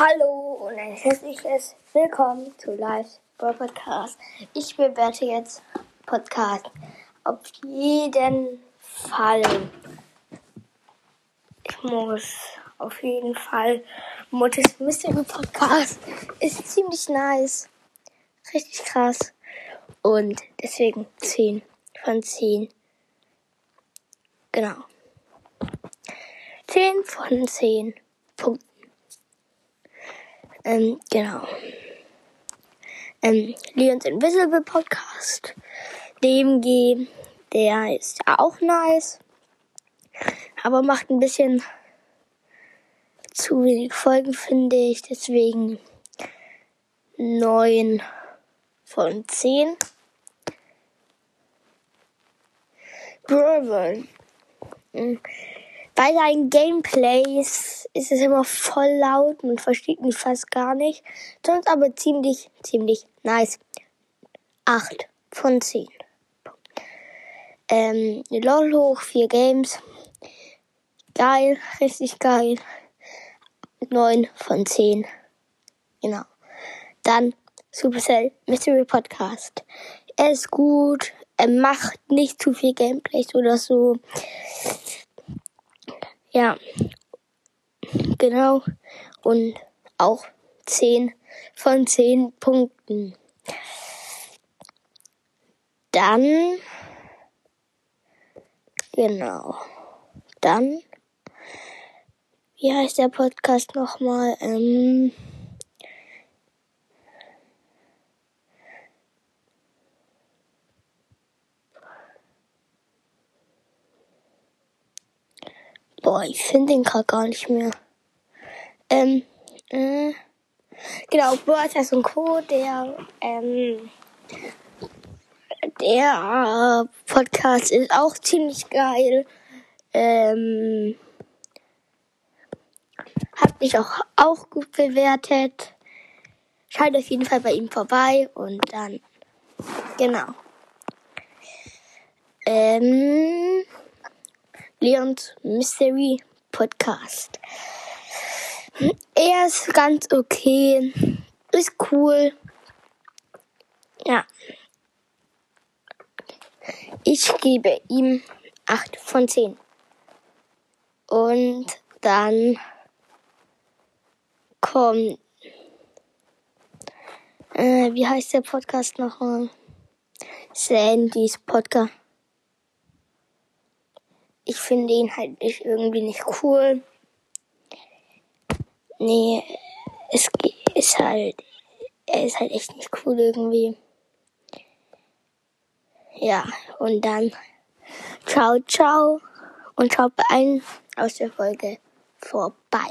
Hallo und ein herzliches Willkommen zu Live Podcast. Ich bewerte jetzt Podcast auf jeden Fall. Ich muss auf jeden Fall Muttes Mystery Podcast ist ziemlich nice. Richtig krass. Und deswegen 10 von 10. Genau. 10 von 10 Punkten. Ähm, genau. Ähm, Leons Invisible Podcast. DMG, der ist auch nice. Aber macht ein bisschen zu wenig Folgen, finde ich. Deswegen 9 von 10. Brother. Bei seinen Gameplays ist es immer voll laut, man versteht mich fast gar nicht. Sonst aber ziemlich, ziemlich nice. 8 von 10. Ähm, LOL hoch, 4 Games. Geil, richtig geil. 9 von 10. Genau. Dann Supercell Mystery Podcast. Er ist gut, er macht nicht zu viel Gameplays oder so. Ja, genau. Und auch 10 von 10 Punkten. Dann, genau. Dann, wie heißt der Podcast nochmal? Ähm, Boah, ich finde den gerade gar nicht mehr. Ähm, äh, genau, Brothers und Co., der, ähm, der Podcast ist auch ziemlich geil. Ähm, hat mich auch, auch gut bewertet. Schaut auf jeden Fall bei ihm vorbei und dann, genau. Ähm, Leons Mystery Podcast. Er ist ganz okay, ist cool. Ja. Ich gebe ihm 8 von 10. Und dann kommt, äh, wie heißt der Podcast nochmal? Sandys Podcast ich finde ihn halt nicht, irgendwie nicht cool. Nee, es ist halt, er ist halt echt nicht cool irgendwie. Ja, und dann ciao, ciao und schaut bei allen aus der Folge vorbei.